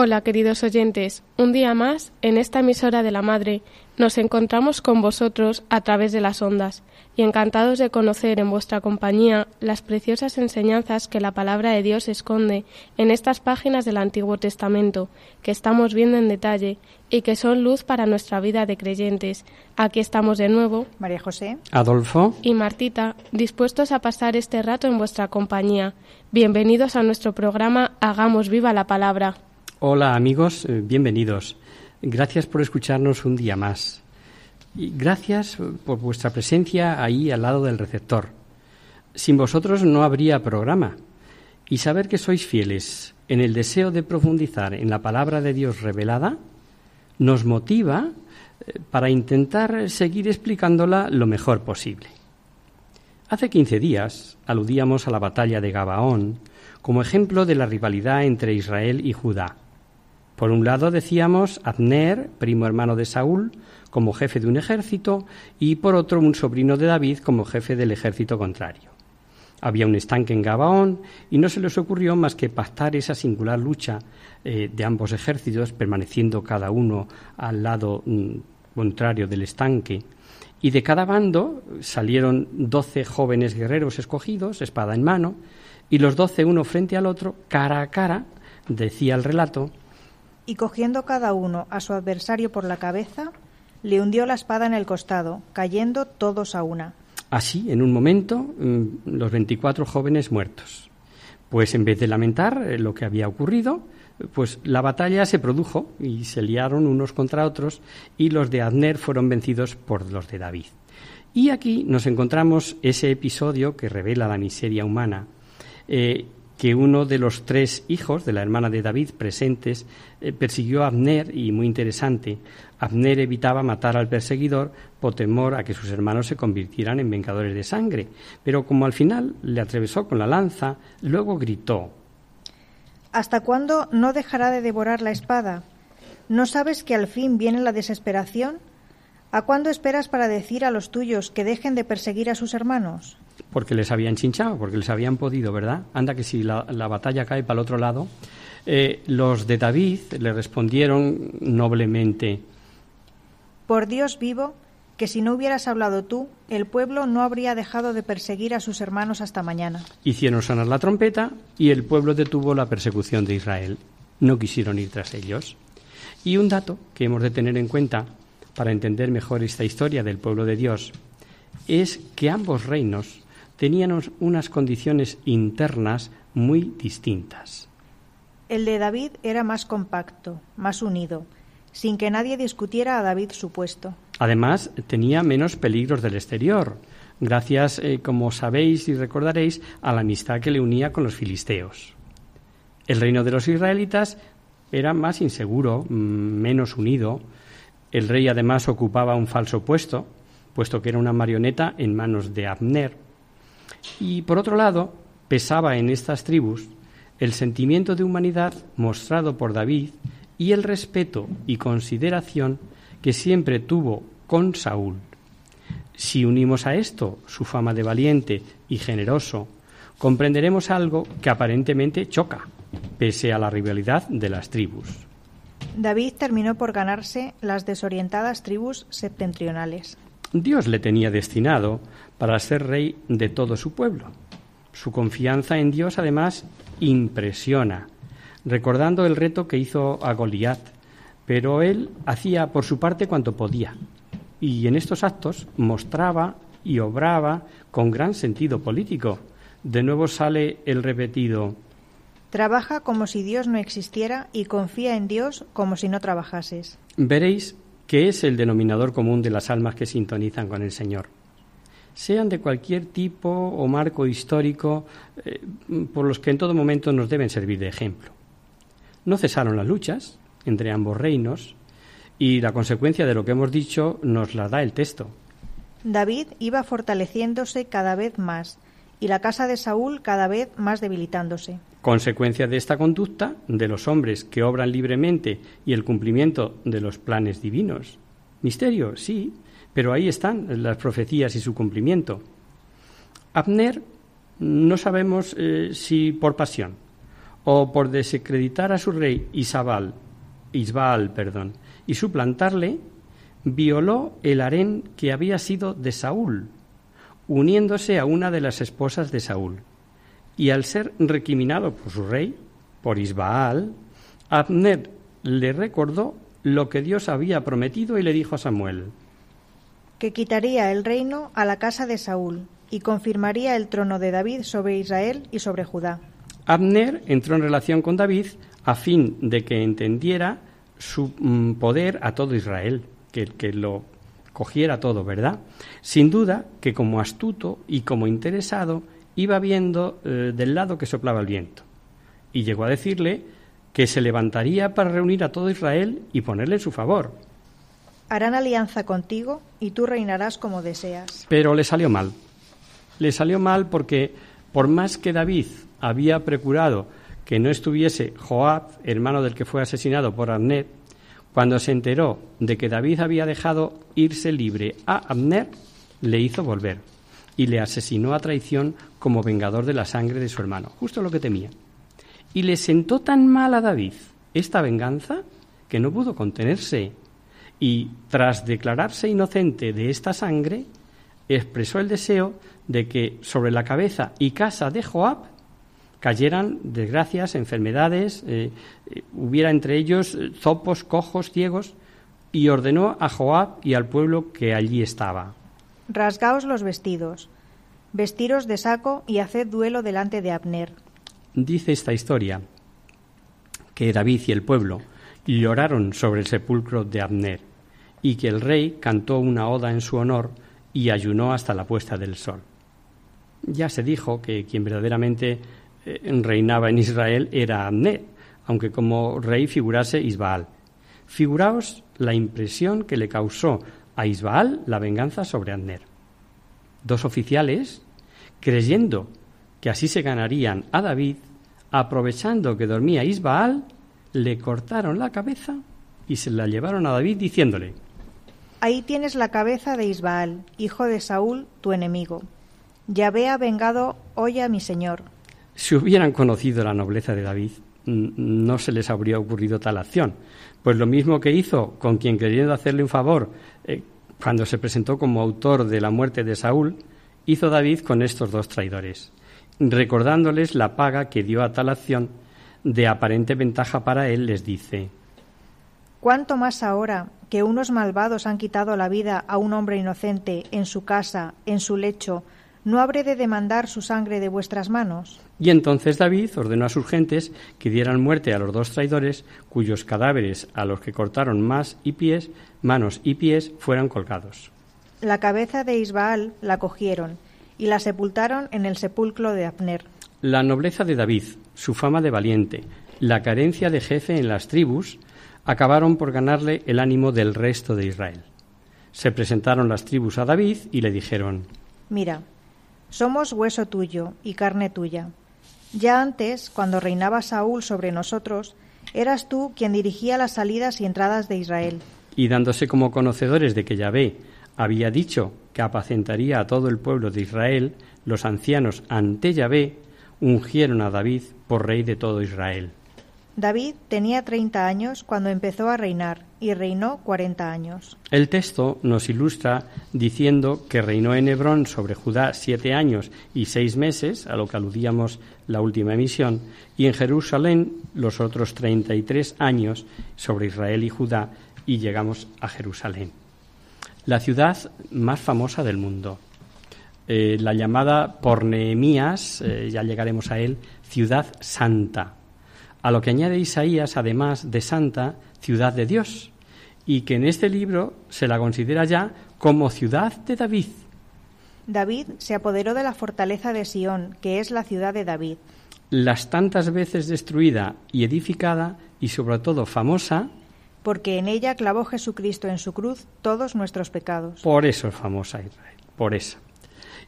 Hola queridos oyentes, un día más en esta emisora de la Madre nos encontramos con vosotros a través de las ondas y encantados de conocer en vuestra compañía las preciosas enseñanzas que la palabra de Dios esconde en estas páginas del Antiguo Testamento que estamos viendo en detalle y que son luz para nuestra vida de creyentes. Aquí estamos de nuevo, María José. Adolfo. y Martita, dispuestos a pasar este rato en vuestra compañía. Bienvenidos a nuestro programa Hagamos viva la palabra. Hola amigos, eh, bienvenidos. Gracias por escucharnos un día más. Y gracias por vuestra presencia ahí al lado del receptor. Sin vosotros no habría programa. Y saber que sois fieles en el deseo de profundizar en la palabra de Dios revelada nos motiva eh, para intentar seguir explicándola lo mejor posible. Hace 15 días aludíamos a la batalla de Gabaón como ejemplo de la rivalidad entre Israel y Judá. Por un lado decíamos Abner, primo hermano de Saúl, como jefe de un ejército, y por otro un sobrino de David como jefe del ejército contrario. Había un estanque en Gabaón y no se les ocurrió más que pactar esa singular lucha eh, de ambos ejércitos, permaneciendo cada uno al lado mm, contrario del estanque. Y de cada bando salieron doce jóvenes guerreros escogidos, espada en mano, y los doce uno frente al otro, cara a cara, decía el relato, Y cogiendo cada uno a su adversario por la cabeza, le hundió la espada en el costado, cayendo todos a una. Así, en un momento, mm, los 24 jóvenes muertos. Pues en vez de lamentar eh, lo que había ocurrido, pues la batalla se produjo y se liaron unos contra otros y los de Abner fueron vencidos por los de David. Y aquí nos encontramos ese episodio que revela la miseria humana, eh, que uno de los tres hijos de la hermana de David presentes eh, persiguió a Abner y muy interesante, Abner evitaba matar al perseguidor por temor a que sus hermanos se convirtieran en vengadores de sangre, pero como al final le atravesó con la lanza, luego gritó ¿Hasta cuándo no dejará de devorar la espada? ¿No sabes que al fin viene la desesperación? ¿A cuándo esperas para decir a los tuyos que dejen de perseguir a sus hermanos? Porque les habían chinchado, porque les habían podido, ¿verdad? Anda que si la, la batalla cae para el otro lado. Eh, los de David le respondieron noblemente, Por Dios vivo, que si no hubieras hablado tú, el pueblo no habría dejado de perseguir a sus hermanos hasta mañana. hicieron sonar la trompeta y el pueblo detuvo la persecución de Israel. No quisieron ir tras ellos. Y un dato que hemos de tener en cuenta para entender mejor esta historia del pueblo de Dios es que ambos reinos tenían unas condiciones internas muy distintas. El de David era más compacto, más unido, sin que nadie discutiera a David su puesto. Además, tenía menos peligros del exterior, gracias, eh, como sabéis y recordaréis, a la amistad que le unía con los filisteos. El reino de los israelitas era más inseguro, mm, menos unido. El rey además ocupaba un falso puesto, puesto que era una marioneta en manos de Abner. Y por otro lado, pesaba en estas tribus el sentimiento de humanidad mostrado por David y el respeto y consideración que siempre tuvo con Saúl. Si unimos a esto su fama de valiente y generoso, comprenderemos algo que aparentemente choca, pese a la rivalidad de las tribus. David terminó por ganarse las desorientadas tribus septentrionales. Dios le tenía destinado para ser rey de todo su pueblo. Su confianza en Dios, además, impresiona, recordando el reto que hizo a Goliat pero él hacía por su parte cuanto podía, y en estos actos mostraba y obraba con gran sentido político. De nuevo sale el repetido Trabaja como si Dios no existiera y confía en Dios como si no trabajases. Veréis que es el denominador común de las almas que sintonizan con el Señor. Sean de cualquier tipo o marco histórico eh, por los que en todo momento nos deben servir de ejemplo. No cesaron las luchas entre ambos reinos y la consecuencia de lo que hemos dicho nos la da el texto. David iba fortaleciéndose cada vez más y la casa de Saúl cada vez más debilitándose. Consecuencia de esta conducta de los hombres que obran libremente y el cumplimiento de los planes divinos. Misterio, sí, pero ahí están las profecías y su cumplimiento. Abner no sabemos eh, si por pasión o por desacreditar a su rey Isabal, Isbaal perdón, y suplantarle, violó el harén que había sido de Saúl, uniéndose a una de las esposas de Saúl y al ser recriminado por su rey, por Isbaal, Abner le recordó lo que Dios había prometido y le dijo a Samuel que quitaría el reino a la casa de Saúl y confirmaría el trono de David sobre Israel y sobre Judá. Abner entró en relación con David a fin de que entendiera su mm, poder a todo Israel, que, que lo cogiera todo, ¿verdad? Sin duda que como astuto y como interesado iba viendo eh, del lado que soplaba el viento. Y llegó a decirle que se levantaría para reunir a todo Israel y ponerle en su favor. Harán alianza contigo y tú reinarás como deseas. Pero le salió mal. Le salió mal porque, por más que David había procurado que no estuviese Joab, hermano del que fue asesinado por Abner, cuando se enteró de que David había dejado irse libre a Abner, le hizo volver y le asesinó a traición como vengador de la sangre de su hermano, justo lo que temía. Y le sentó tan mal a David esta venganza que no pudo contenerse y, tras declararse inocente de esta sangre, expresó el deseo de que sobre la cabeza y casa de Joab cayeran desgracias, enfermedades, eh, eh, hubiera entre ellos eh, zopos, cojos, ciegos, y ordenó a Joab y al pueblo que allí estaba. Rasgaos los vestidos, vestiros de saco y haced duelo delante de Abner. Dice esta historia que David y el pueblo lloraron sobre el sepulcro de Abner y que el rey cantó una oda en su honor y ayunó hasta la puesta del sol. Ya se dijo que quien verdaderamente eh, reinaba en Israel era Abner, aunque como rey figurase Isbaal. Figuraos la impresión que le causó a Isbaal la venganza sobre Abner. Dos oficiales, creyendo que así se ganarían a David, aprovechando que dormía Isbaal, le cortaron la cabeza y se la llevaron a David diciéndole Ahí tienes la cabeza de Isbaal, hijo de Saúl, tu enemigo. Yahvé ha vengado hoy a mi señor. Si hubieran conocido la nobleza de David, no se les habría ocurrido tal acción. Pues lo mismo que hizo con quien queriendo hacerle un favor, eh, cuando se presentó como autor de la muerte de Saúl, hizo David con estos dos traidores, recordándoles la paga que dio a tal acción de aparente ventaja para él, les dice ¿Cuánto más ahora que unos malvados han quitado la vida a un hombre inocente en su casa, en su lecho, ¿no habré de demandar su sangre de vuestras manos? Y entonces David ordenó a sus gentes que dieran muerte a los dos traidores, cuyos cadáveres, a los que cortaron más y pies, manos y pies, fueran colgados. La cabeza de Isbaal la cogieron y la sepultaron en el sepulcro de Abner. La nobleza de David, su fama de valiente, la carencia de jefe en las tribus, acabaron por ganarle el ánimo del resto de Israel. Se presentaron las tribus a David y le dijeron Mira, somos hueso tuyo y carne tuya. Ya antes, cuando reinaba Saúl sobre nosotros, eras tú quien dirigía las salidas y entradas de Israel. Y dándose como conocedores de que Yahvé había dicho que apacentaría a todo el pueblo de Israel, los ancianos ante Yahvé ungieron a David por rey de todo Israel. David tenía 30 años cuando empezó a reinar y reinó 40 años. El texto nos ilustra diciendo que reinó en Hebrón sobre Judá siete años y seis meses, a lo que aludíamos la última emisión, y en Jerusalén los otros 33 años sobre Israel y Judá, y llegamos a Jerusalén. La ciudad más famosa del mundo, eh, la llamada por Nehemías, eh, ya llegaremos a él, ciudad santa a lo que añade Isaías, además de santa, ciudad de Dios, y que en este libro se la considera ya como ciudad de David. David se apoderó de la fortaleza de Sión, que es la ciudad de David. Las tantas veces destruida y edificada, y sobre todo famosa, porque en ella clavó Jesucristo en su cruz todos nuestros pecados. Por eso es famosa Israel, por eso.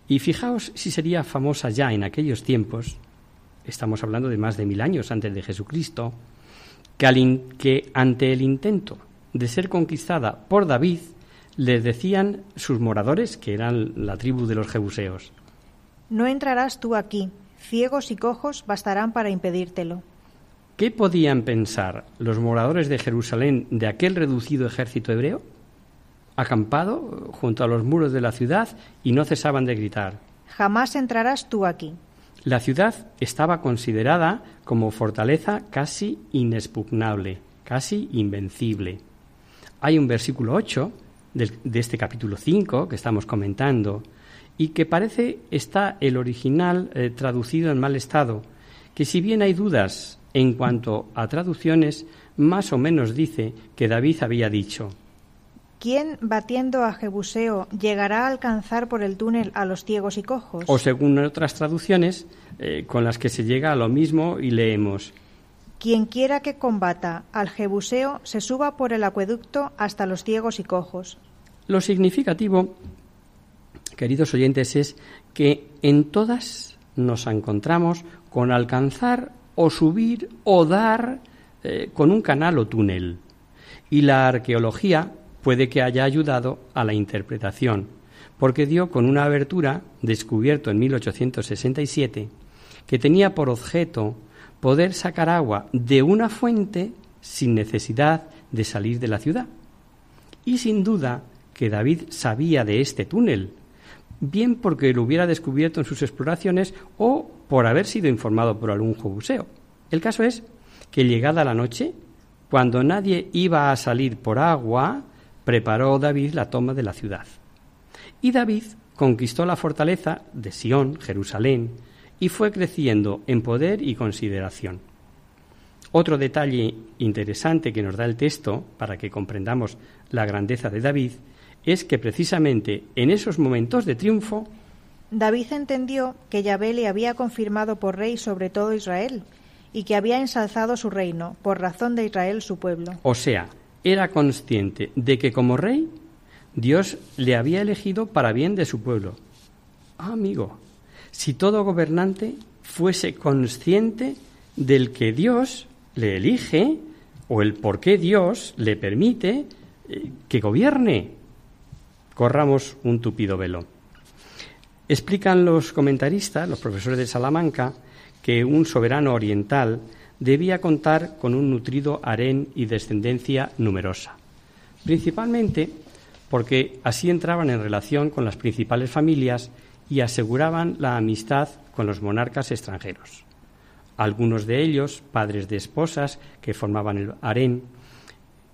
Y fijaos si sería famosa ya en aquellos tiempos, estamos hablando de más de mil años antes de Jesucristo, que, que ante el intento de ser conquistada por David, les decían sus moradores, que eran la tribu de los jebuseos, No entrarás tú aquí, ciegos y cojos bastarán para impedírtelo. ¿Qué podían pensar los moradores de Jerusalén de aquel reducido ejército hebreo? Acampado junto a los muros de la ciudad y no cesaban de gritar. Jamás entrarás tú aquí. La ciudad estaba considerada como fortaleza casi inexpugnable, casi invencible. Hay un versículo 8 de, este capítulo 5 que estamos comentando y que parece está el original eh, traducido en mal estado, que si bien hay dudas en cuanto a traducciones, más o menos dice que David había dicho, ¿Quién, batiendo a Jebuseo, llegará a alcanzar por el túnel a los ciegos y cojos? O según otras traducciones, eh, con las que se llega a lo mismo y leemos. Quien quiera que combata al Jebuseo se suba por el acueducto hasta los ciegos y cojos. Lo significativo, queridos oyentes, es que en todas nos encontramos con alcanzar o subir o dar eh, con un canal o túnel. Y la arqueología puede que haya ayudado a la interpretación, porque dio con una abertura, descubierto en 1867, que tenía por objeto poder sacar agua de una fuente sin necesidad de salir de la ciudad. Y sin duda que David sabía de este túnel, bien porque lo hubiera descubierto en sus exploraciones o por haber sido informado por algún jobuseo. El caso es que llegada la noche, cuando nadie iba a salir por agua, preparó David la toma de la ciudad. Y David conquistó la fortaleza de Sión, Jerusalén, y fue creciendo en poder y consideración. Otro detalle interesante que nos da el texto para que comprendamos la grandeza de David es que precisamente en esos momentos de triunfo David entendió que Yahvé le había confirmado por rey sobre todo Israel y que había ensalzado su reino por razón de Israel su pueblo. O sea, era consciente de que como rey Dios le había elegido para bien de su pueblo. Ah, amigo, si todo gobernante fuese consciente del que Dios le elige o el por qué Dios le permite eh, que gobierne, corramos un tupido velo. Explican los comentaristas, los profesores de Salamanca, que un soberano oriental debía contar con un nutrido harén y descendencia numerosa, principalmente porque así entraban en relación con las principales familias y aseguraban la amistad con los monarcas extranjeros. Algunos de ellos, padres de esposas que formaban el harén,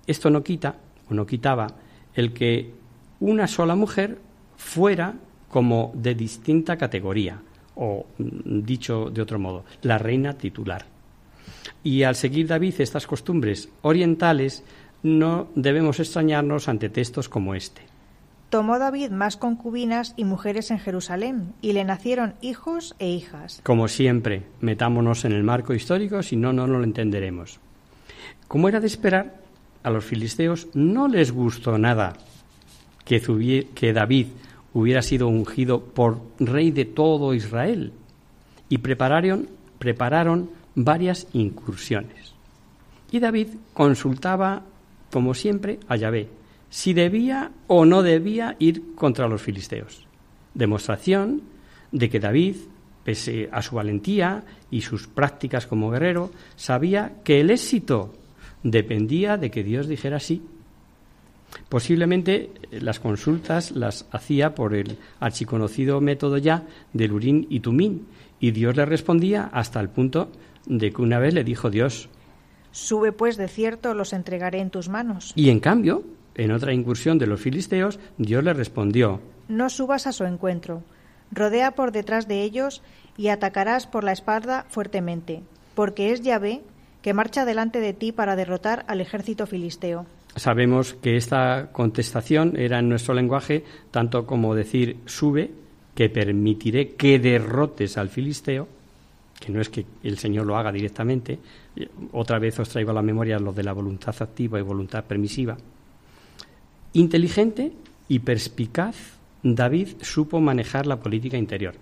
esto no quita o no quitaba el que una sola mujer fuera como de distinta categoría, o mm, dicho de otro modo, la reina titular. Y al seguir David estas costumbres orientales, no debemos extrañarnos ante textos como este. Tomó David más concubinas y mujeres en Jerusalén, y le nacieron hijos e hijas. Como siempre, metámonos en el marco histórico, si no, no lo entenderemos. Como era de esperar, a los filisteos no les gustó nada que, que David hubiera sido ungido por rey de todo Israel, y prepararon, prepararon varias incursiones. Y David consultaba, como siempre, a Yahvé, si debía o no debía ir contra los filisteos. Demostración de que David pese a su valentía y sus prácticas como guerrero, sabía que el éxito dependía de que Dios dijera sí. Posiblemente eh, las consultas las hacía por el archiconocido método ya del Urín y Tumín, y Dios le respondía hasta el punto de que una vez le dijo Dios, Sube pues de cierto, los entregaré en tus manos. Y en cambio, en otra incursión de los filisteos, Dios le respondió, No subas a su encuentro, rodea por detrás de ellos y atacarás por la espalda fuertemente, porque es Yahvé que marcha delante de ti para derrotar al ejército filisteo. Sabemos que esta contestación era en nuestro lenguaje tanto como decir sube, que permitiré que derrotes al filisteo, que no es que el Señor lo haga directamente, otra vez os traigo a la memoria lo de la voluntad activa y voluntad permisiva. Inteligente y perspicaz, David supo manejar la política interior.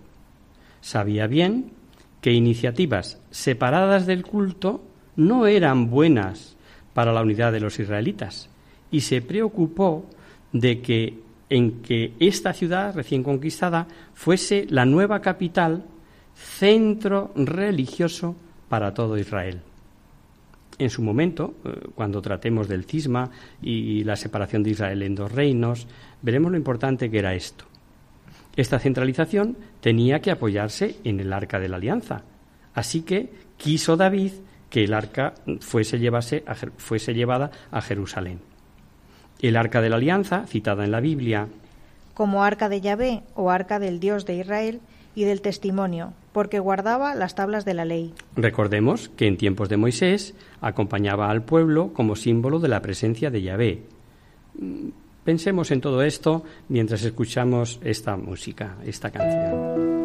Sabía bien que iniciativas separadas del culto no eran buenas para la unidad de los israelitas y se preocupó de que en que esta ciudad recién conquistada fuese la nueva capital, centro religioso para todo Israel. En su momento, eh, cuando tratemos del cisma y la separación de Israel en dos reinos, veremos lo importante que era esto. Esta centralización tenía que apoyarse en el arca de la alianza. Así que quiso David que el arca fuese, fuese llevada a Jerusalén. El arca de la alianza, citada en la Biblia, como arca de Yahvé o arca del Dios de Israel y del testimonio, porque guardaba las tablas de la ley. Recordemos que en tiempos de Moisés acompañaba al pueblo como símbolo de la presencia de Yahvé. Pensemos en todo esto mientras escuchamos esta música, esta canción.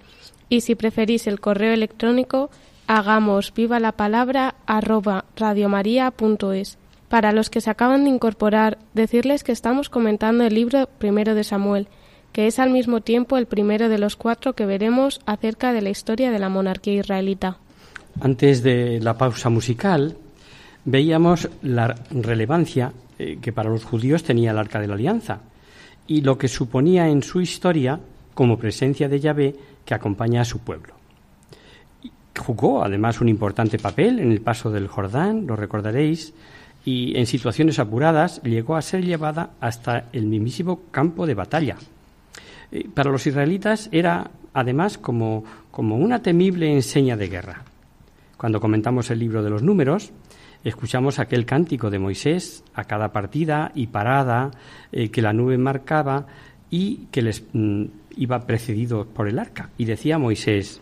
Y si preferís el correo electrónico, hagamos viva la palabra arroba radiomaria.es. Para los que se acaban de incorporar, decirles que estamos comentando el libro primero de Samuel, que es al mismo tiempo el primero de los cuatro que veremos acerca de la historia de la monarquía israelita. Antes de la pausa musical, veíamos la relevancia eh, que para los judíos tenía el Arca de la Alianza y lo que suponía en su historia como presencia de Yahvé que acompaña a su pueblo. Jugó además un importante papel en el paso del Jordán, lo recordaréis, y en situaciones apuradas llegó a ser llevada hasta el mismísimo campo de batalla. Eh, para los israelitas era además como, como una temible enseña de guerra. Cuando comentamos el libro de los números, escuchamos aquel cántico de Moisés a cada partida y parada eh, que la nube marcaba y que les mm, iba precedido por el arca. Y decía Moisés,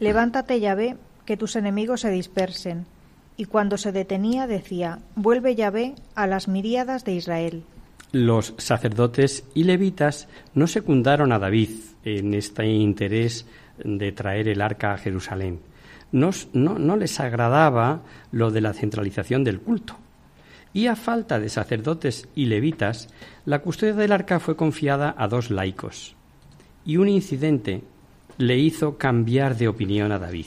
Levántate, Yahvé, que tus enemigos se dispersen y cuando se detenía decía, vuelve Yahvé a las miríadas de Israel. Los sacerdotes y levitas no secundaron a David en este interés de traer el arca a Jerusalén. No, no, les agradaba lo de la centralización del culto. Y a falta de sacerdotes y levitas, la custodia del arca fue confiada a dos laicos. Y un incidente le hizo cambiar de opinión a David.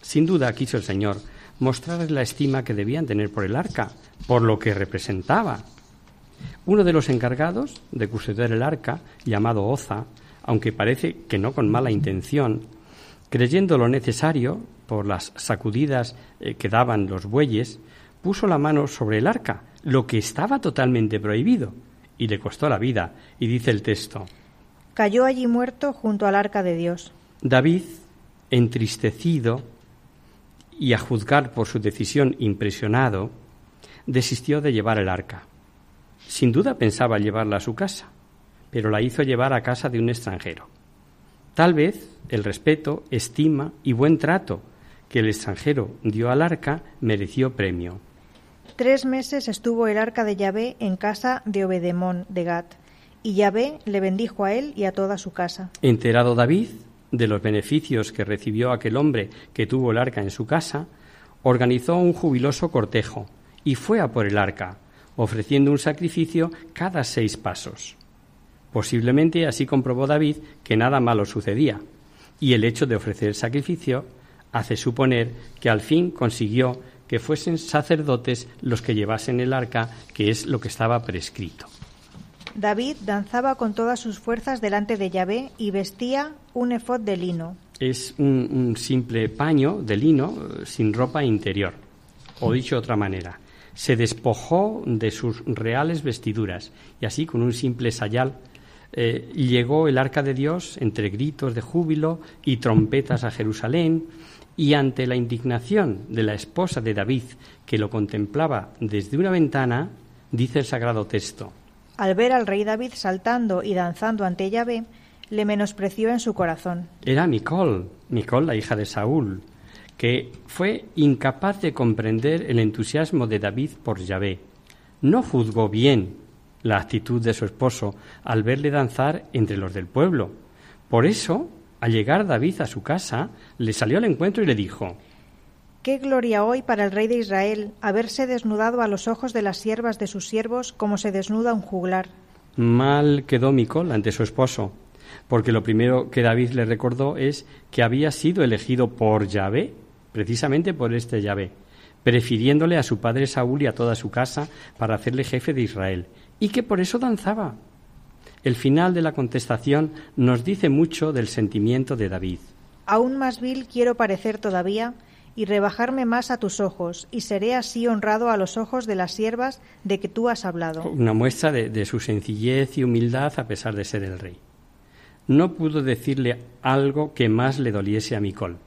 Sin duda quiso el Señor mostrarles la estima que debían tener por el arca, por lo que representaba. Uno de los encargados de custodiar el arca, llamado Oza, aunque parece que no con mala intención, creyendo lo necesario por las sacudidas eh, que daban los bueyes, puso la mano sobre el arca, lo que estaba totalmente prohibido, y le costó la vida, y dice el texto. Cayó allí muerto junto al arca de Dios. David, entristecido, y a juzgar por su decisión impresionado, desistió de llevar el arca. Sin duda pensaba llevarla a su casa, pero la hizo llevar a casa de un extranjero. Tal vez el respeto, estima y buen trato que el extranjero dio al arca mereció premio. Tres meses estuvo el arca de Yahvé en casa de Obedemón de Gat, y Yahvé le bendijo a él y a toda su casa. Enterado David de los beneficios que recibió aquel hombre que tuvo el arca en su casa, organizó un jubiloso cortejo y fue a por el arca, ofreciendo un sacrificio cada seis pasos. Posiblemente así comprobó David que nada malo sucedía, y el hecho de ofrecer sacrificio hace suponer que al fin consiguió que fuesen sacerdotes los que llevasen el arca, que es lo que estaba prescrito. David danzaba con todas sus fuerzas delante de Yahvé y vestía un efod de lino. Es un, simple paño de lino eh, sin ropa interior. O dicho de otra manera, se despojó de sus reales vestiduras y así con un simple sayal eh, llegó el arca de Dios entre gritos de júbilo y trompetas a Jerusalén y ante la indignación de la esposa de David que lo contemplaba desde una ventana, dice el sagrado texto, al ver al rey David saltando y danzando ante Yahvé, le menospreció en su corazón. Era Micol, Micol, la hija de Saúl, que fue incapaz de comprender el entusiasmo de David por Yahvé. No juzgó bien la actitud de su esposo al verle danzar entre los del pueblo. Por eso, al llegar David a su casa, le salió al encuentro y le dijo Qué gloria hoy para el rey de Israel haberse desnudado a los ojos de las siervas de sus siervos como se desnuda un juglar. Mal quedó Micol ante su esposo, porque lo primero que David le recordó es que había sido elegido por Yahvé, precisamente por este Yahvé, prefiriéndole a su padre Saúl y a toda su casa para hacerle jefe de Israel, y que por eso danzaba. El final de la contestación nos dice mucho del sentimiento de David. Aún más vil quiero parecer todavía y rebajarme más a tus ojos, y seré así honrado a los ojos de las siervas de que tú has hablado. Una muestra de, su sencillez y humildad a pesar de ser el rey. no pudo decirle algo que más le doliese a Micol.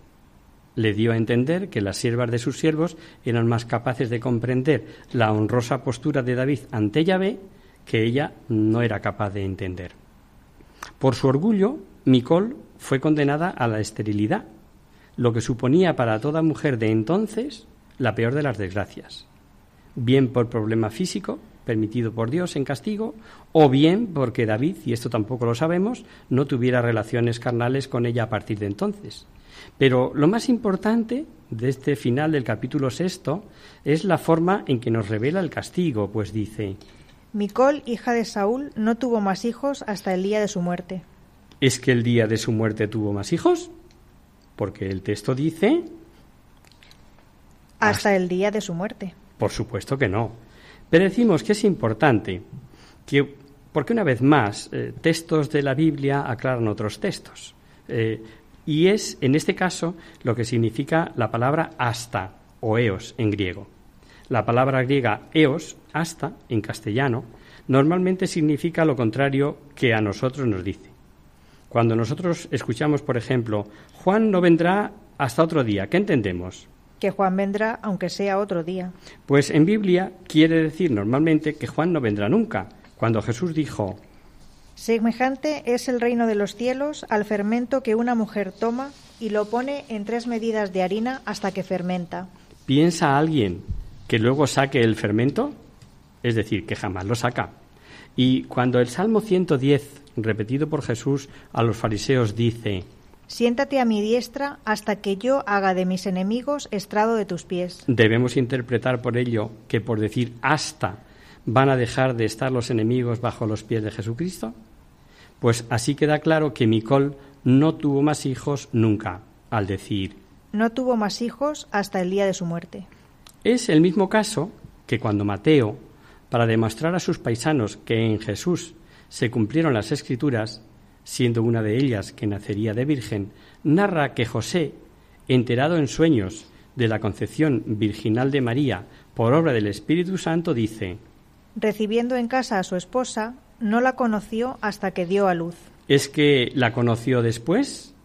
Le dio a entender que las siervas de sus siervos eran más capaces de comprender la honrosa postura de David ante Yahvé que ella no era capaz de entender. Por su orgullo, Micol fue condenada a la esterilidad, lo que suponía para toda mujer de entonces la peor de las desgracias, bien por problema físico, permitido por Dios en castigo, o bien porque David, y esto tampoco lo sabemos, no tuviera relaciones carnales con ella a partir de entonces. Pero lo más importante de este final del capítulo sexto es la forma en que nos revela el castigo, pues dice Micol, hija de Saúl, no tuvo más hijos hasta el día de su muerte. ¿Es que el día de su muerte tuvo más hijos? Porque el texto dice hasta el día de su muerte. Por supuesto que no. Pero decimos que es importante que, porque una vez más, eh, textos de la Biblia aclaran otros textos. Eh, y es, en este caso, lo que significa la palabra hasta o eos en griego. La palabra griega eos, hasta, en castellano, normalmente significa lo contrario que a nosotros nos dice. Cuando nosotros escuchamos, por ejemplo, Juan no vendrá hasta otro día, ¿qué entendemos? que Juan vendrá aunque sea otro día. Pues en Biblia quiere decir normalmente que Juan no vendrá nunca. Cuando Jesús dijo, Semejante es el reino de los cielos al fermento que una mujer toma y lo pone en tres medidas de harina hasta que fermenta. ¿Piensa alguien que luego saque el fermento? Es decir, que jamás lo saca. Y cuando el Salmo 110, repetido por Jesús a los fariseos, dice, Siéntate a mi diestra hasta que yo haga de mis enemigos estrado de tus pies. Debemos interpretar por ello que por decir hasta van a dejar de estar los enemigos bajo los pies de Jesucristo. Pues así queda claro que Micol no tuvo más hijos nunca, al decir no tuvo más hijos hasta el día de su muerte. Es el mismo caso que cuando Mateo, para demostrar a sus paisanos que en Jesús se cumplieron las escrituras, siendo una de ellas que nacería de virgen, narra que José, enterado en sueños de la concepción virginal de María por obra del Espíritu Santo, dice, Recibiendo en casa a su esposa, no la conoció hasta que dio a luz. ¿Es que la conoció después?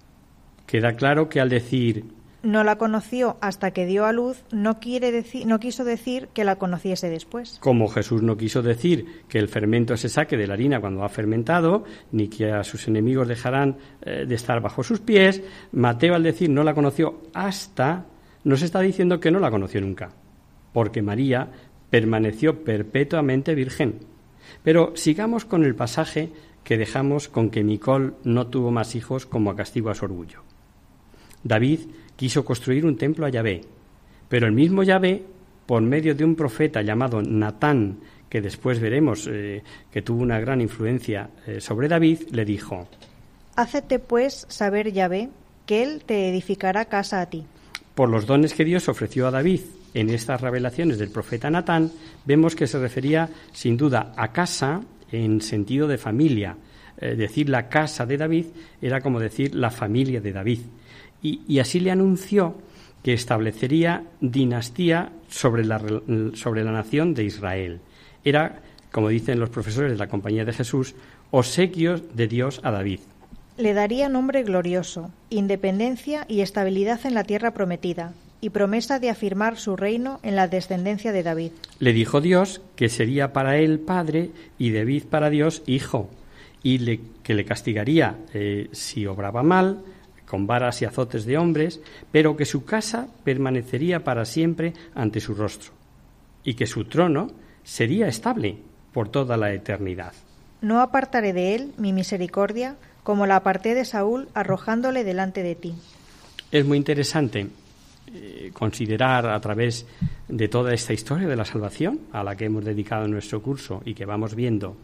Queda claro que al decir no la conoció hasta que dio a luz, no, quiere decir, no quiso decir que la conociese después. Como Jesús no quiso decir que el fermento se saque de la harina cuando ha fermentado, ni que a sus enemigos dejarán eh, de estar bajo sus pies, Mateo al decir no la conoció hasta, nos está diciendo que no la conoció nunca, porque María permaneció perpetuamente virgen. Pero sigamos con el pasaje que dejamos con que Nicol no tuvo más hijos como a castigo a su orgullo. David quiso construir un templo a Yahvé, pero el mismo Yahvé, por medio de un profeta llamado Natán, que después veremos eh, que tuvo una gran influencia eh, sobre David, le dijo, Hácete pues saber Yahvé que él te edificará casa a ti. Por los dones que Dios ofreció a David en estas revelaciones del profeta Natán, vemos que se refería sin duda a casa en sentido de familia. Eh, decir la casa de David era como decir la familia de David y, así le anunció que establecería dinastía sobre la, sobre la nación de Israel. Era, como dicen los profesores de la Compañía de Jesús, obsequios de Dios a David. Le daría nombre glorioso, independencia y estabilidad en la tierra prometida, y promesa de afirmar su reino en la descendencia de David. Le dijo Dios que sería para él padre y David para Dios hijo, y le, que le castigaría eh, si obraba mal, con varas y azotes de hombres, pero que su casa permanecería para siempre ante su rostro, y que su trono sería estable por toda la eternidad. No apartaré de él mi misericordia, como la aparté de Saúl, arrojándole delante de ti. Es muy interesante eh, considerar a través de toda esta historia de la salvación a la que hemos dedicado nuestro curso y que vamos viendo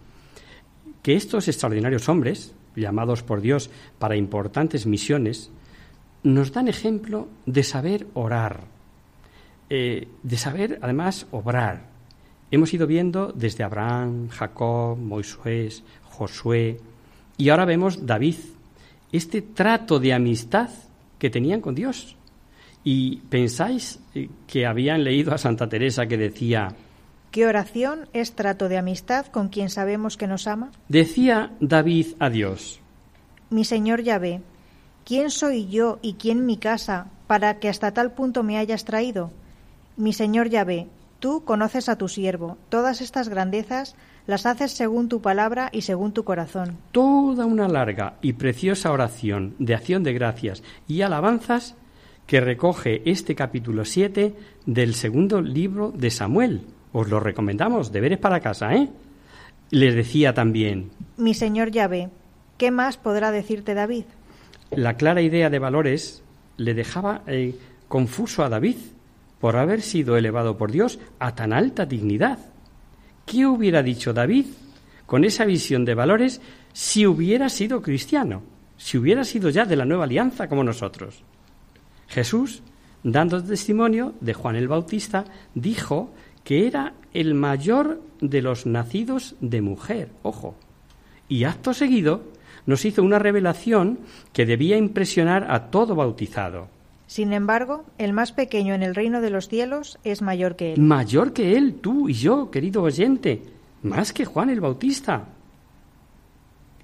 que estos extraordinarios hombres, llamados por Dios para importantes misiones, nos dan ejemplo de saber orar, eh, de saber además obrar. Hemos ido viendo desde Abraham, Jacob, Moisés, Josué y ahora vemos David, este trato de amistad que tenían con Dios. ¿Y pensáis eh, que habían leído a Santa Teresa que decía, ¿Qué oración es trato de amistad con quien sabemos que nos ama? Decía David a Dios, Mi señor Yahvé, ¿quién soy yo y quién mi casa para que hasta tal punto me hayas traído? Mi señor Yahvé, tú conoces a tu siervo, todas estas grandezas las haces según tu palabra y según tu corazón. Toda una larga y preciosa oración de acción de gracias y alabanzas que recoge este capítulo 7 del segundo libro de Samuel. Os lo recomendamos, deberes para casa, ¿eh? Les decía también, Mi señor Yahvé, ¿qué más podrá decirte David? la clara idea de valores le dejaba eh, confuso a David por haber sido elevado por Dios a tan alta dignidad. ¿Qué hubiera dicho David con esa visión de valores si hubiera sido cristiano, si hubiera sido ya de la nueva alianza como nosotros? Jesús, dando testimonio de Juan el Bautista, dijo que era el mayor de los nacidos de mujer, ojo, y acto seguido nos hizo una revelación que debía impresionar a todo bautizado. Sin embargo, el más pequeño en el reino de los cielos es mayor que él. Mayor que él, tú y yo, querido oyente, más que Juan el Bautista.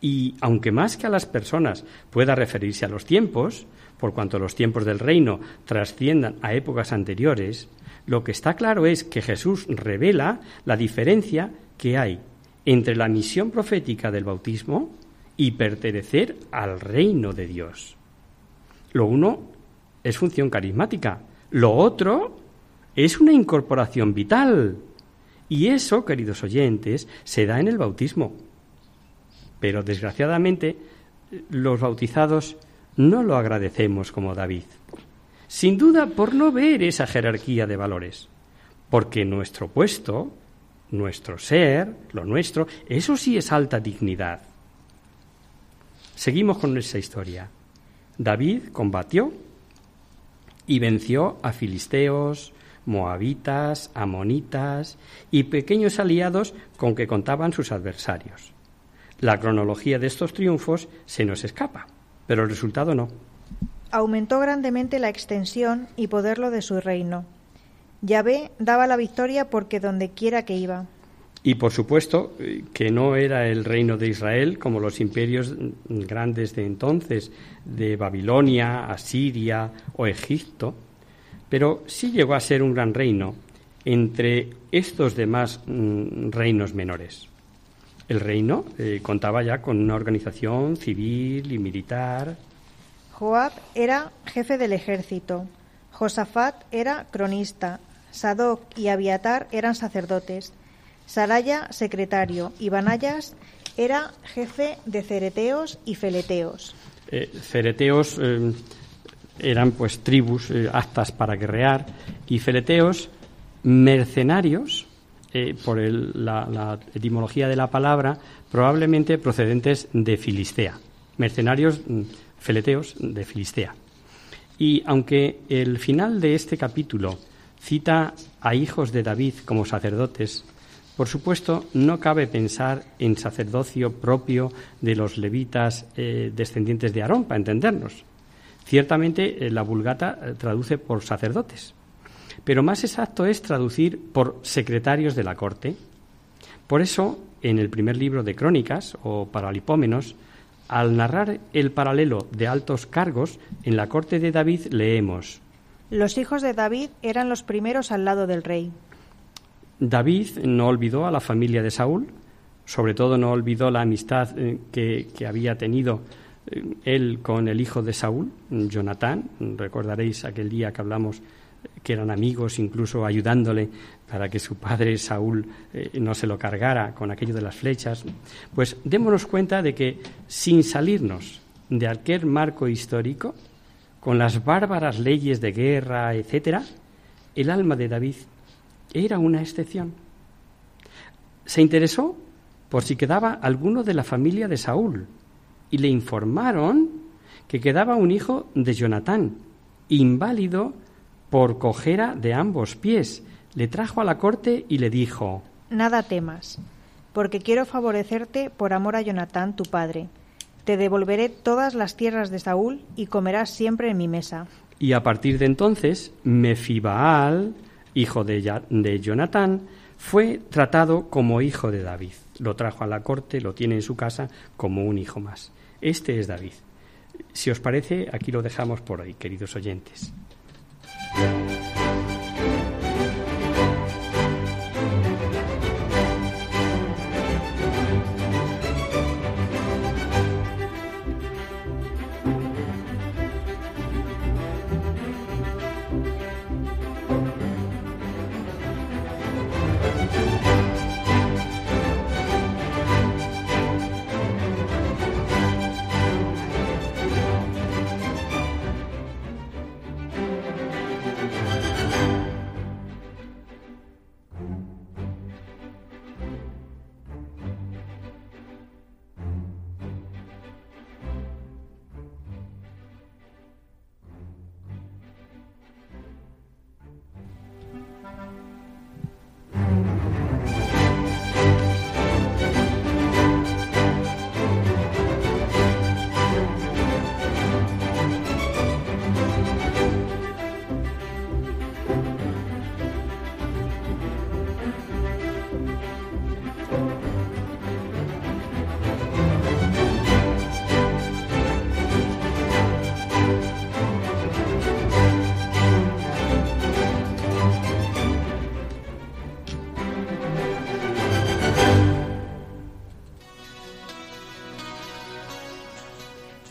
Y aunque más que a las personas pueda referirse a los tiempos, por cuanto los tiempos del reino trasciendan a épocas anteriores, lo que está claro es que Jesús revela la diferencia que hay entre la misión profética del bautismo y pertenecer al reino de Dios. Lo uno es función carismática, lo otro es una incorporación vital. Y eso, queridos oyentes, se da en el bautismo. Pero desgraciadamente los bautizados no lo agradecemos como David. Sin duda por no ver esa jerarquía de valores. Porque nuestro puesto, nuestro ser, lo nuestro, eso sí es alta dignidad. Seguimos con nuestra historia. David combatió y venció a filisteos, moabitas, amonitas y pequeños aliados con que contaban sus adversarios. La cronología de estos triunfos se nos escapa, pero el resultado no. Aumentó grandemente la extensión y poderlo de su reino. Yahvé daba la victoria porque donde quiera que iba. Y por supuesto que no era el reino de Israel como los imperios grandes de entonces, de Babilonia, Asiria o Egipto, pero sí llegó a ser un gran reino entre estos demás mm, reinos menores. El reino eh, contaba ya con una organización civil y militar. Joab era jefe del ejército. Josafat era cronista. Sadoc y Abiatar eran sacerdotes. Saraya, secretario. Y Banayas era jefe de cereteos y feleteos. Eh, cereteos eh, eran pues tribus eh, aptas para guerrear y feleteos mercenarios eh, por el- la, etimología de la palabra probablemente procedentes de Filistea mercenarios mm, feleteos de Filistea y aunque el final de este capítulo cita a hijos de David como sacerdotes por supuesto, no cabe pensar en sacerdocio propio de los levitas eh, descendientes de Aarón, para entendernos. Ciertamente, eh, la vulgata eh, traduce por sacerdotes, pero más exacto es traducir por secretarios de la corte. Por eso, en el primer libro de Crónicas, o Paralipómenos, al narrar el paralelo de altos cargos, en la corte de David leemos Los hijos de David eran los primeros al lado del rey. David no olvidó a la familia de Saúl, sobre todo no olvidó la amistad eh, que, que había tenido eh, él con el hijo de Saúl, Jonatán. Recordaréis aquel día que hablamos eh, que eran amigos, incluso ayudándole para que su padre Saúl eh, no se lo cargara con aquello de las flechas. Pues démonos cuenta de que sin salirnos de aquel marco histórico, con las bárbaras leyes de guerra, etcétera, el alma de David era una excepción. Se interesó por si quedaba alguno de la familia de Saúl y le informaron que quedaba un hijo de Jonatán, inválido por cojera de ambos pies. Le trajo a la corte y le dijo, Nada temas, porque quiero favorecerte por amor a Jonatán tu padre. Te devolveré todas las tierras de Saúl y comerás siempre en mi mesa. y a partir de entonces Mefibaal, hijo de, Ya- de Jonatán, fue tratado como hijo de David. Lo trajo a la corte, lo tiene en su casa como un hijo más. Este es David. Si os parece, aquí lo dejamos por hoy, queridos oyentes.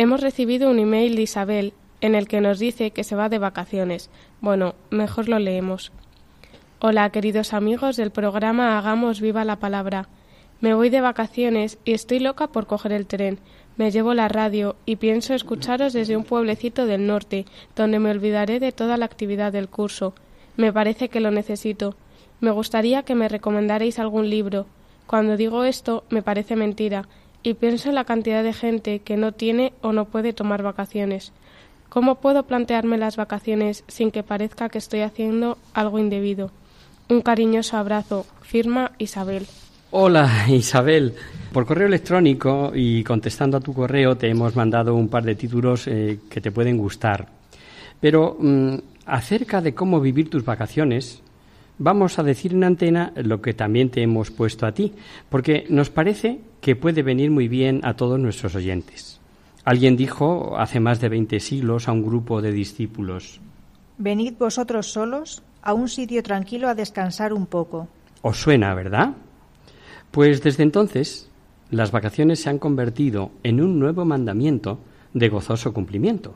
Hemos recibido un email de Isabel en el que nos dice que se va de vacaciones. Bueno, mejor lo leemos. Hola, queridos amigos del programa Hagamos viva la palabra. Me voy de vacaciones y estoy loca por coger el tren. Me llevo la radio y pienso escucharos desde un pueblecito del norte, donde me olvidaré de toda la actividad del curso. Me parece que lo necesito. Me gustaría que me recomendarais algún libro. Cuando digo esto, me parece mentira, y pienso en la cantidad de gente que no tiene o no puede tomar vacaciones. ¿Cómo puedo plantearme las vacaciones sin que parezca que estoy haciendo algo indebido? Un cariñoso abrazo. Firma Isabel. Hola Isabel. Por correo electrónico y contestando a tu correo te hemos mandado un par de títulos eh, que te pueden gustar. Pero mm, acerca de cómo vivir tus vacaciones, vamos a decir en antena lo que también te hemos puesto a ti, porque nos parece que puede venir muy bien a todos nuestros oyentes. Alguien dijo hace más de veinte siglos a un grupo de discípulos Venid vosotros solos a un sitio tranquilo a descansar un poco. ¿Os suena, verdad? Pues desde entonces las vacaciones se han convertido en un nuevo mandamiento de gozoso cumplimiento.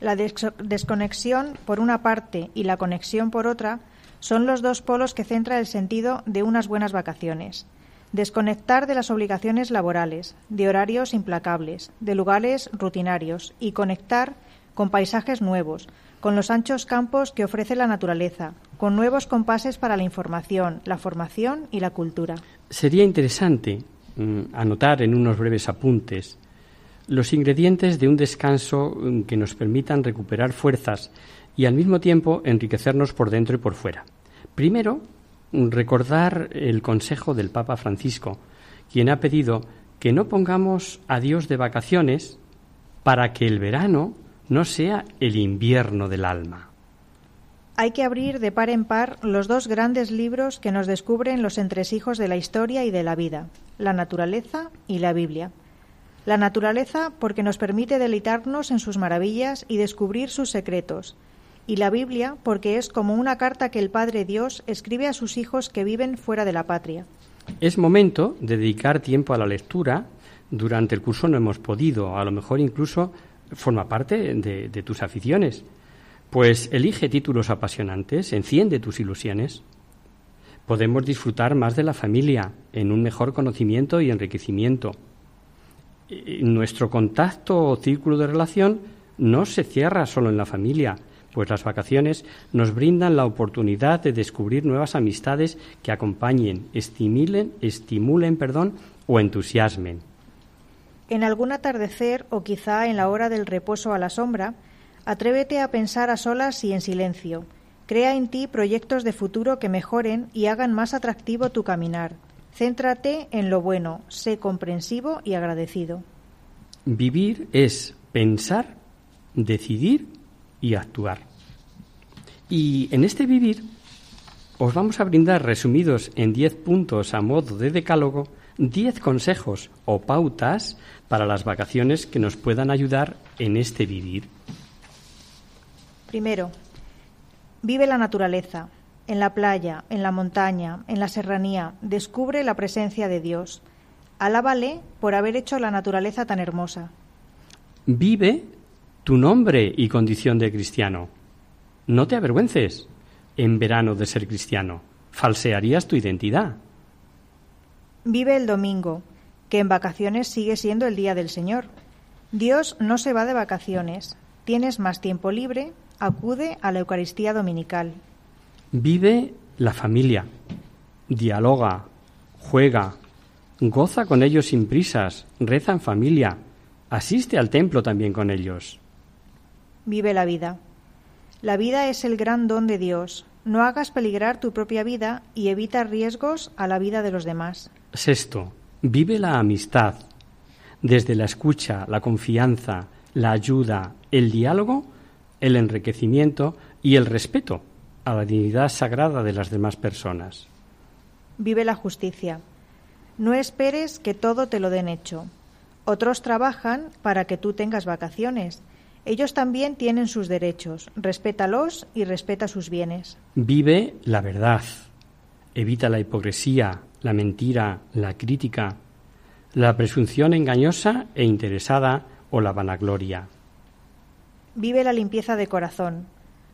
La desconexión por una parte y la conexión por otra son los dos polos que centra el sentido de unas buenas vacaciones. Desconectar de las obligaciones laborales, de horarios implacables, de lugares rutinarios y conectar con paisajes nuevos, con los anchos campos que ofrece la naturaleza, con nuevos compases para la información, la formación y la cultura. Sería interesante mm, anotar en unos breves apuntes los ingredientes de un descanso mm, que nos permitan recuperar fuerzas y al mismo tiempo enriquecernos por dentro y por fuera. Primero, recordar el consejo del Papa Francisco, quien ha pedido que no pongamos a Dios de vacaciones para que el verano no sea el invierno del alma. Hay que abrir de par en par los dos grandes libros que nos descubren los entresijos de la historia y de la vida, la naturaleza y la Biblia. La naturaleza porque nos permite deleitarnos en sus maravillas y descubrir sus secretos, y la Biblia porque es como una carta que el Padre Dios escribe a sus hijos que viven fuera de la patria. Es momento de dedicar tiempo a la lectura. Durante el curso no hemos podido, a lo mejor incluso forma parte de, de tus aficiones. Pues elige títulos apasionantes, enciende tus ilusiones. Podemos disfrutar más de la familia, en un mejor conocimiento y enriquecimiento. Nuestro contacto o círculo de relación no se cierra solo en la familia, pues las vacaciones nos brindan la oportunidad de descubrir nuevas amistades que acompañen, estimulen, estimulen perdón, o entusiasmen. En algún atardecer o quizá en la hora del reposo a la sombra, atrévete a pensar a solas y en silencio. Crea en ti proyectos de futuro que mejoren y hagan más atractivo tu caminar. Céntrate en lo bueno, sé comprensivo y agradecido. Vivir es pensar, decidir y actuar. Y en este vivir os vamos a brindar resumidos en 10 puntos a modo de decálogo 10 consejos o pautas para las vacaciones que nos puedan ayudar en este vivir. Primero, vive la naturaleza. En la playa, en la montaña, en la serranía, descubre la presencia de Dios. Alábale por haber hecho la naturaleza tan hermosa. Vive tu nombre y condición de cristiano. No te avergüences en verano de ser cristiano. Falsearías tu identidad. Vive el domingo, que en vacaciones sigue siendo el día del Señor. Dios no se va de vacaciones. Tienes más tiempo libre, acude a la Eucaristía Dominical. Vive la familia, dialoga, juega, goza con ellos sin prisas, reza en familia, asiste al templo también con ellos. Vive la vida. La vida es el gran don de Dios. No hagas peligrar tu propia vida y evita riesgos a la vida de los demás. Sexto, vive la amistad. Desde la escucha, la confianza, la ayuda, el diálogo, el enriquecimiento y el respeto a la dignidad sagrada de las demás personas. Vive la justicia. No esperes que todo te lo den hecho. Otros trabajan para que tú tengas vacaciones. Ellos también tienen sus derechos. Respétalos y respeta sus bienes. Vive la verdad. Evita la hipocresía, la mentira, la crítica, la presunción engañosa e interesada o la vanagloria. Vive la limpieza de corazón.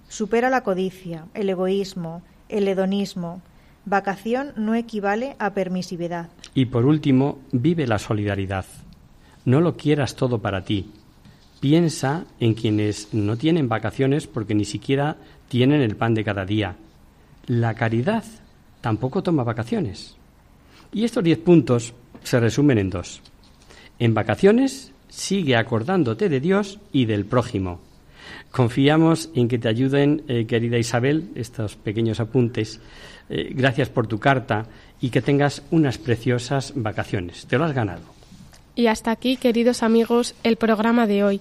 Supera la codicia, el egoísmo, el hedonismo. Vacación no equivale a permisividad. Y por último, vive la solidaridad. No lo quieras todo para ti. Piensa en quienes no tienen vacaciones porque ni siquiera tienen el pan de cada día. La caridad tampoco toma vacaciones. Y estos diez puntos se resumen en dos. En vacaciones sigue acordándote de Dios y del prójimo. Confiamos en que te ayuden, eh, querida Isabel, estos pequeños apuntes. Eh, gracias por tu carta y que tengas unas preciosas vacaciones. Te lo has ganado. Y hasta aquí, queridos amigos, el programa de hoy.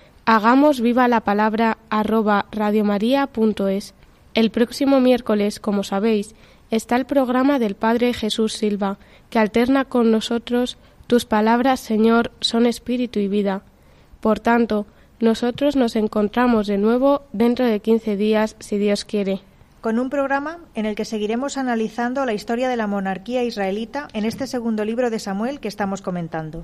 hagamos viva la palabra arroba radiomaria.es. El próximo miércoles, como sabéis, está el programa del Padre Jesús Silva, que alterna con nosotros tus palabras, Señor, son espíritu y vida. Por tanto, nosotros nos encontramos de nuevo dentro de 15 días, si Dios quiere. Con un programa en el que seguiremos analizando la historia de la monarquía israelita en este segundo libro de Samuel que estamos comentando.